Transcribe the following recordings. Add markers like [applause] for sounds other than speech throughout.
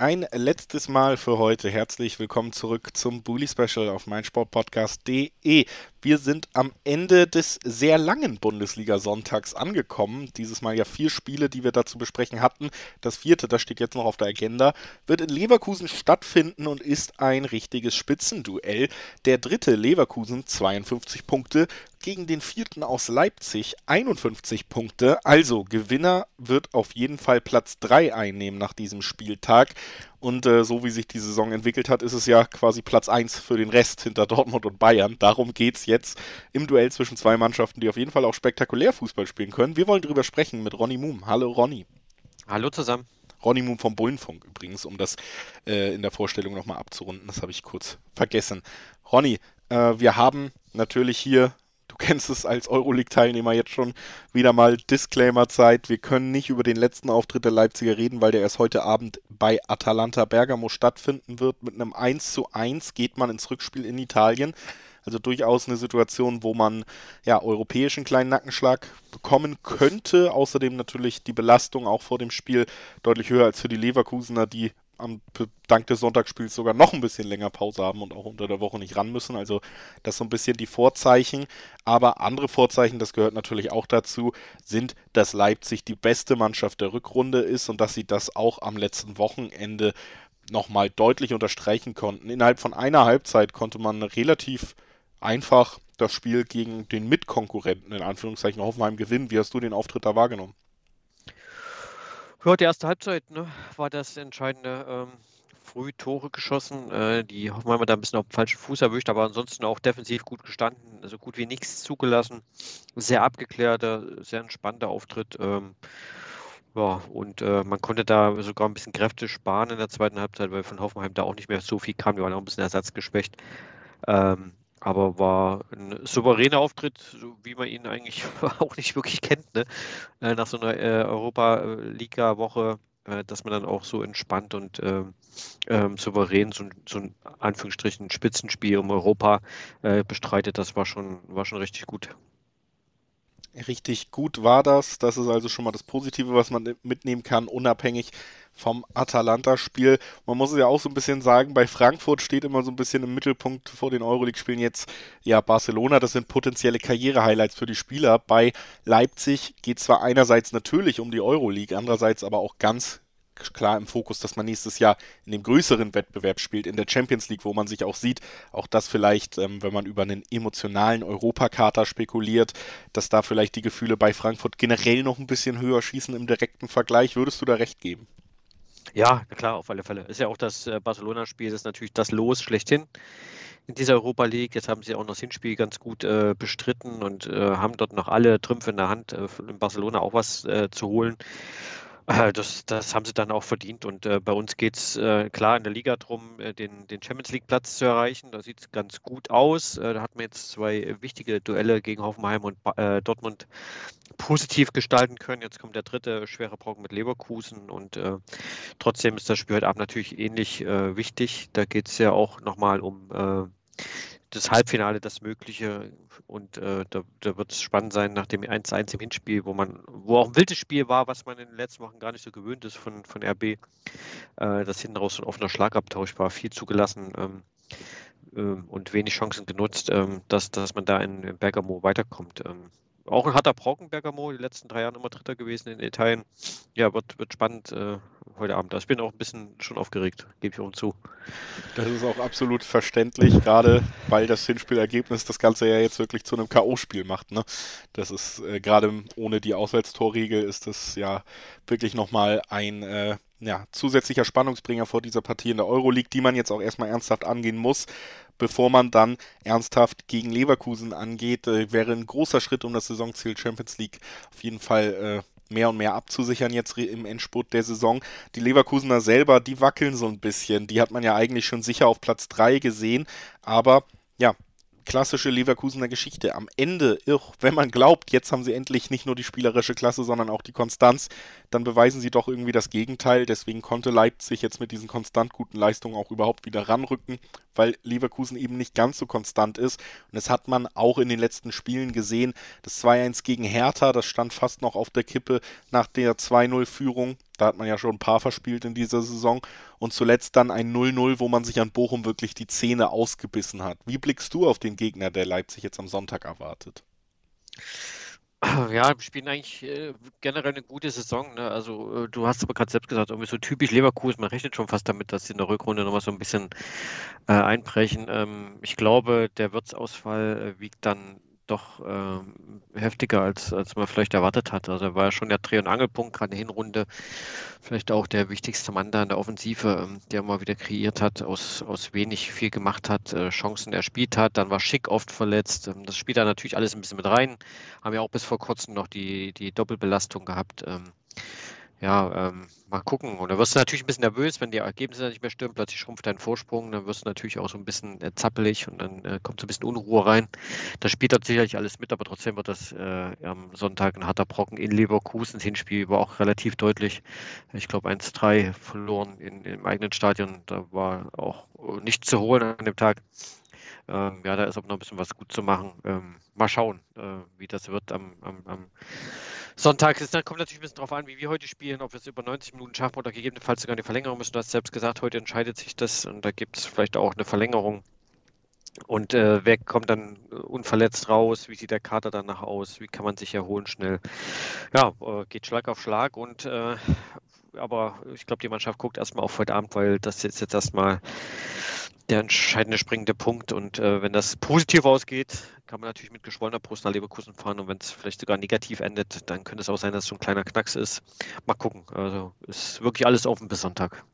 Ein letztes Mal für heute. Herzlich willkommen zurück zum Bully Special auf meinsportpodcast.de. Wir sind am Ende des sehr langen Bundesliga-Sonntags angekommen. Dieses Mal ja vier Spiele, die wir dazu besprechen hatten. Das vierte, das steht jetzt noch auf der Agenda, wird in Leverkusen stattfinden und ist ein richtiges Spitzenduell. Der dritte Leverkusen 52 Punkte gegen den vierten aus Leipzig 51 Punkte. Also Gewinner wird auf jeden Fall Platz 3 einnehmen nach diesem Spieltag. Und äh, so wie sich die Saison entwickelt hat, ist es ja quasi Platz 1 für den Rest hinter Dortmund und Bayern. Darum geht es jetzt im Duell zwischen zwei Mannschaften, die auf jeden Fall auch spektakulär Fußball spielen können. Wir wollen darüber sprechen mit Ronny Moom. Hallo Ronny. Hallo zusammen. Ronny Moom vom Bullenfunk übrigens, um das äh, in der Vorstellung nochmal abzurunden. Das habe ich kurz vergessen. Ronny, äh, wir haben natürlich hier kennst es als Euroleague-Teilnehmer jetzt schon wieder mal Disclaimer-Zeit. Wir können nicht über den letzten Auftritt der Leipziger reden, weil der erst heute Abend bei Atalanta Bergamo stattfinden wird. Mit einem 1 zu 1 geht man ins Rückspiel in Italien. Also durchaus eine Situation, wo man ja europäischen kleinen Nackenschlag bekommen könnte. Außerdem natürlich die Belastung auch vor dem Spiel deutlich höher als für die Leverkusener, die am dank des Sonntagsspiels sogar noch ein bisschen länger Pause haben und auch unter der Woche nicht ran müssen. Also das so ein bisschen die Vorzeichen. Aber andere Vorzeichen, das gehört natürlich auch dazu, sind, dass Leipzig die beste Mannschaft der Rückrunde ist und dass sie das auch am letzten Wochenende nochmal deutlich unterstreichen konnten. Innerhalb von einer Halbzeit konnte man relativ einfach das Spiel gegen den Mitkonkurrenten in Anführungszeichen Hoffenheim gewinnen. Wie hast du den Auftritt da wahrgenommen? Ja, die erste Halbzeit ne, war das entscheidende. Ähm, früh Tore geschossen. Äh, die Hoffenheimer da ein bisschen auf dem falschen Fuß erwischt, aber ansonsten auch defensiv gut gestanden. Also gut wie nichts zugelassen. Sehr abgeklärter, sehr entspannter Auftritt. Ähm, ja, und äh, man konnte da sogar ein bisschen Kräfte sparen in der zweiten Halbzeit, weil von Hoffenheim da auch nicht mehr so viel kam. Die waren auch ein bisschen ersatzgeschwächt. Ähm, aber war ein souveräner Auftritt, wie man ihn eigentlich [laughs] auch nicht wirklich kennt, ne? Äh, nach so einer äh, Europa-Liga-Woche, äh, dass man dann auch so entspannt und ähm, souverän so, so ein Anführungsstrichen Spitzenspiel um Europa äh, bestreitet, das war schon, war schon richtig gut. Richtig gut war das. Das ist also schon mal das Positive, was man mitnehmen kann, unabhängig vom Atalanta-Spiel. Man muss es ja auch so ein bisschen sagen, bei Frankfurt steht immer so ein bisschen im Mittelpunkt vor den Euroleague-Spielen jetzt ja Barcelona. Das sind potenzielle Karriere-Highlights für die Spieler. Bei Leipzig geht zwar einerseits natürlich um die Euroleague, andererseits aber auch ganz klar im Fokus, dass man nächstes Jahr in dem größeren Wettbewerb spielt, in der Champions League, wo man sich auch sieht, auch das vielleicht, ähm, wenn man über einen emotionalen Europakater spekuliert, dass da vielleicht die Gefühle bei Frankfurt generell noch ein bisschen höher schießen im direkten Vergleich. Würdest du da recht geben? Ja, klar, auf alle Fälle. Ist ja auch das äh, Barcelona-Spiel, das ist natürlich das Los schlechthin in dieser Europa League. Jetzt haben sie auch noch das Hinspiel ganz gut äh, bestritten und äh, haben dort noch alle Trümpfe in der Hand, äh, in Barcelona auch was äh, zu holen. Äh, das, das haben sie dann auch verdient. Und äh, bei uns geht es äh, klar in der Liga darum, äh, den, den Champions League-Platz zu erreichen. Da sieht es ganz gut aus. Äh, da hat man jetzt zwei wichtige Duelle gegen Hoffenheim und äh, Dortmund positiv gestalten können. Jetzt kommt der dritte schwere Brocken mit Leverkusen und trotzdem ist das Spiel heute Abend natürlich ähnlich wichtig. Da geht es ja auch nochmal um das Halbfinale das Mögliche und äh, da, da wird es spannend sein nach dem 1-1 im Hinspiel, wo man, wo auch ein wildes Spiel war, was man in den letzten Wochen gar nicht so gewöhnt ist von, von RB, äh, dass hinten raus ein offener Schlagabtausch war, viel zugelassen ähm, ähm, und wenig Chancen genutzt, ähm, dass, dass man da in, in Bergamo weiterkommt. Ähm, auch ein harter Brocken, Bergamo, die letzten drei Jahre immer Dritter gewesen in Italien. Ja, wird, wird spannend äh, heute Abend. Ich bin auch ein bisschen schon aufgeregt, gebe ich auch zu. Das ist auch absolut verständlich, gerade weil das Hinspielergebnis das Ganze ja jetzt wirklich zu einem K.O.-Spiel macht. Ne? Das ist äh, gerade ohne die Auswärtstorregel ist das ja wirklich nochmal ein äh, ja, zusätzlicher Spannungsbringer vor dieser Partie in der Euroleague, die man jetzt auch erstmal ernsthaft angehen muss bevor man dann ernsthaft gegen Leverkusen angeht. Äh, wäre ein großer Schritt, um das Saisonziel Champions League auf jeden Fall äh, mehr und mehr abzusichern jetzt im Endspurt der Saison. Die Leverkusener selber, die wackeln so ein bisschen. Die hat man ja eigentlich schon sicher auf Platz 3 gesehen, aber ja, klassische Leverkusener Geschichte. Am Ende, wenn man glaubt, jetzt haben sie endlich nicht nur die spielerische Klasse, sondern auch die Konstanz, dann beweisen sie doch irgendwie das Gegenteil. Deswegen konnte Leipzig jetzt mit diesen konstant guten Leistungen auch überhaupt wieder ranrücken. Weil Leverkusen eben nicht ganz so konstant ist. Und das hat man auch in den letzten Spielen gesehen. Das 2-1 gegen Hertha, das stand fast noch auf der Kippe nach der 2-0-Führung. Da hat man ja schon ein paar verspielt in dieser Saison. Und zuletzt dann ein 0-0, wo man sich an Bochum wirklich die Zähne ausgebissen hat. Wie blickst du auf den Gegner, der Leipzig jetzt am Sonntag erwartet? Ja, wir spielen eigentlich äh, generell eine gute Saison. Ne? Also äh, du hast aber gerade selbst gesagt, irgendwie so typisch Leverkusen, man rechnet schon fast damit, dass sie in der Rückrunde nochmal so ein bisschen äh, einbrechen. Ähm, ich glaube, der Wirtsausfall äh, wiegt dann doch äh, heftiger, als, als man vielleicht erwartet hat. Also er war schon der Dreh- und Angelpunkt, gerade in Hinrunde. Vielleicht auch der wichtigste Mann da in der Offensive, ähm, der mal wieder kreiert hat, aus, aus wenig viel gemacht hat, äh, Chancen erspielt hat. Dann war Schick oft verletzt. Ähm, das spielt da natürlich alles ein bisschen mit rein. Haben ja auch bis vor kurzem noch die, die Doppelbelastung gehabt. Ähm, ja, ähm, mal gucken. Und da wirst du natürlich ein bisschen nervös, wenn die Ergebnisse nicht mehr stimmen. Plötzlich schrumpft dein Vorsprung. Dann wirst du natürlich auch so ein bisschen äh, zappelig und dann äh, kommt so ein bisschen Unruhe rein. Das spielt dort sicherlich alles mit, aber trotzdem wird das äh, am Sonntag ein harter Brocken in Leverkusen. Das Hinspiel war auch relativ deutlich. Ich glaube 1-3 verloren in, im eigenen Stadion. Da war auch nichts zu holen an dem Tag. Ähm, ja, da ist aber noch ein bisschen was gut zu machen. Ähm, mal schauen, äh, wie das wird am, am, am Sonntag. Es kommt natürlich ein bisschen darauf an, wie wir heute spielen, ob wir es über 90 Minuten schaffen oder gegebenenfalls sogar eine Verlängerung müssen. Du hast selbst gesagt, heute entscheidet sich das und da gibt es vielleicht auch eine Verlängerung. Und äh, wer kommt dann unverletzt raus? Wie sieht der Kater danach aus? Wie kann man sich erholen schnell? Ja, äh, geht Schlag auf Schlag und äh, aber ich glaube, die Mannschaft guckt erstmal auf heute Abend, weil das jetzt, jetzt erstmal der entscheidende springende Punkt. Und äh, wenn das positiv ausgeht, kann man natürlich mit geschwollener Brust nach Leverkusen fahren. Und wenn es vielleicht sogar negativ endet, dann könnte es auch sein, dass es so ein kleiner Knacks ist. Mal gucken. Also ist wirklich alles offen bis Sonntag.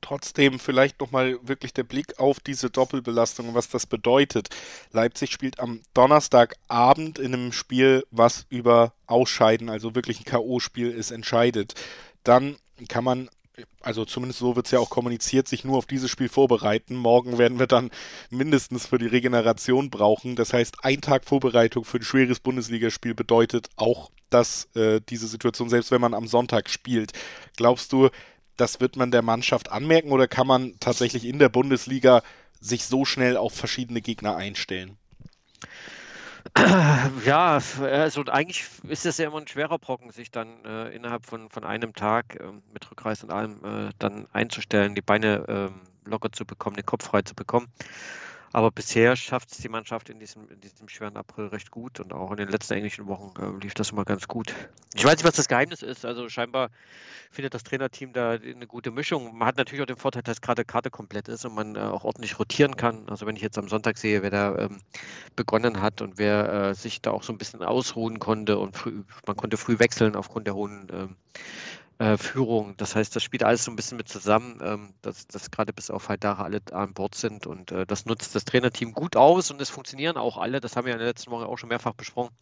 Trotzdem vielleicht nochmal wirklich der Blick auf diese Doppelbelastung und was das bedeutet. Leipzig spielt am Donnerstagabend in einem Spiel, was über Ausscheiden, also wirklich ein K.O.-Spiel ist, entscheidet. Dann kann man also zumindest so wird es ja auch kommuniziert, sich nur auf dieses Spiel vorbereiten. Morgen werden wir dann mindestens für die Regeneration brauchen. Das heißt, ein Tag Vorbereitung für ein schweres Bundesligaspiel bedeutet auch, dass äh, diese Situation, selbst wenn man am Sonntag spielt, glaubst du, das wird man der Mannschaft anmerken oder kann man tatsächlich in der Bundesliga sich so schnell auf verschiedene Gegner einstellen? [clears throat] Ja, also eigentlich ist es ja immer ein schwerer Brocken, sich dann äh, innerhalb von, von einem Tag äh, mit Rückreis und allem äh, dann einzustellen, die Beine ähm, locker zu bekommen, den Kopf frei zu bekommen. Aber bisher schafft es die Mannschaft in diesem, in diesem schweren April recht gut und auch in den letzten englischen Wochen äh, lief das immer ganz gut. Ich weiß nicht, was das Geheimnis ist. Also scheinbar findet das Trainerteam da eine gute Mischung. Man hat natürlich auch den Vorteil, dass gerade Karte komplett ist und man äh, auch ordentlich rotieren kann. Also wenn ich jetzt am Sonntag sehe, wer da ähm, begonnen hat und wer äh, sich da auch so ein bisschen ausruhen konnte und früh, man konnte früh wechseln aufgrund der hohen ähm, äh, Führung. Das heißt, das spielt alles so ein bisschen mit zusammen, ähm, dass, dass gerade bis auf Haidara alle an Bord sind und äh, das nutzt das Trainerteam gut aus und es funktionieren auch alle. Das haben wir in der letzten Woche auch schon mehrfach besprochen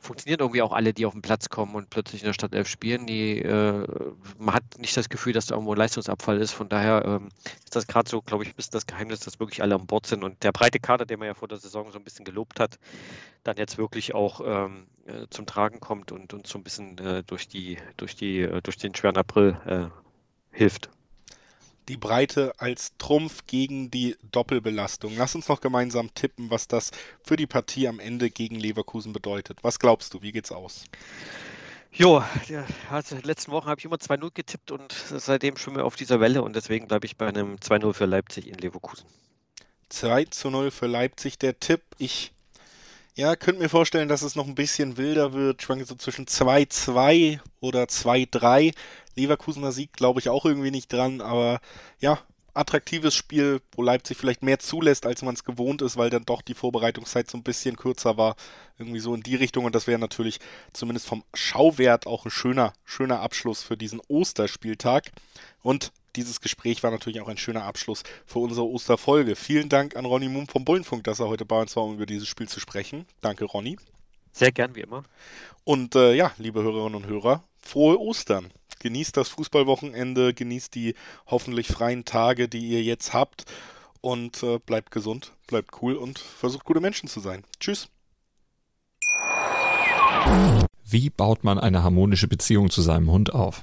funktionieren irgendwie auch alle, die auf den Platz kommen und plötzlich in der Stadt 11 spielen. Die, äh, man hat nicht das Gefühl, dass da irgendwo ein Leistungsabfall ist. Von daher ähm, ist das gerade so, glaube ich, ein bisschen das Geheimnis, dass wirklich alle an Bord sind. Und der breite Kader, den man ja vor der Saison so ein bisschen gelobt hat, dann jetzt wirklich auch ähm, äh, zum Tragen kommt und uns so ein bisschen äh, durch, die, durch, die, äh, durch den schweren April äh, hilft die Breite als Trumpf gegen die Doppelbelastung. Lass uns noch gemeinsam tippen, was das für die Partie am Ende gegen Leverkusen bedeutet. Was glaubst du, wie geht's aus? Jo, also letzten Wochen habe ich immer 2-0 getippt und seitdem schwimmen wir auf dieser Welle und deswegen bleibe ich bei einem 2-0 für Leipzig in Leverkusen. 2 0 für Leipzig der Tipp. Ich ja, könnte mir vorstellen, dass es noch ein bisschen wilder wird. Schwanke so zwischen 2-2 oder 2-3. Leverkusener Sieg glaube ich auch irgendwie nicht dran, aber ja, attraktives Spiel, wo Leipzig vielleicht mehr zulässt, als man es gewohnt ist, weil dann doch die Vorbereitungszeit so ein bisschen kürzer war. Irgendwie so in die Richtung. Und das wäre natürlich zumindest vom Schauwert auch ein schöner, schöner Abschluss für diesen Osterspieltag. Und dieses Gespräch war natürlich auch ein schöner Abschluss für unsere Osterfolge. Vielen Dank an Ronny Moom vom Bullenfunk, dass er heute bei uns war, um über dieses Spiel zu sprechen. Danke, Ronny. Sehr gern, wie immer. Und äh, ja, liebe Hörerinnen und Hörer, frohe Ostern. Genießt das Fußballwochenende, genießt die hoffentlich freien Tage, die ihr jetzt habt und äh, bleibt gesund, bleibt cool und versucht gute Menschen zu sein. Tschüss. Wie baut man eine harmonische Beziehung zu seinem Hund auf?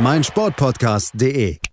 meinsportpodcast.de.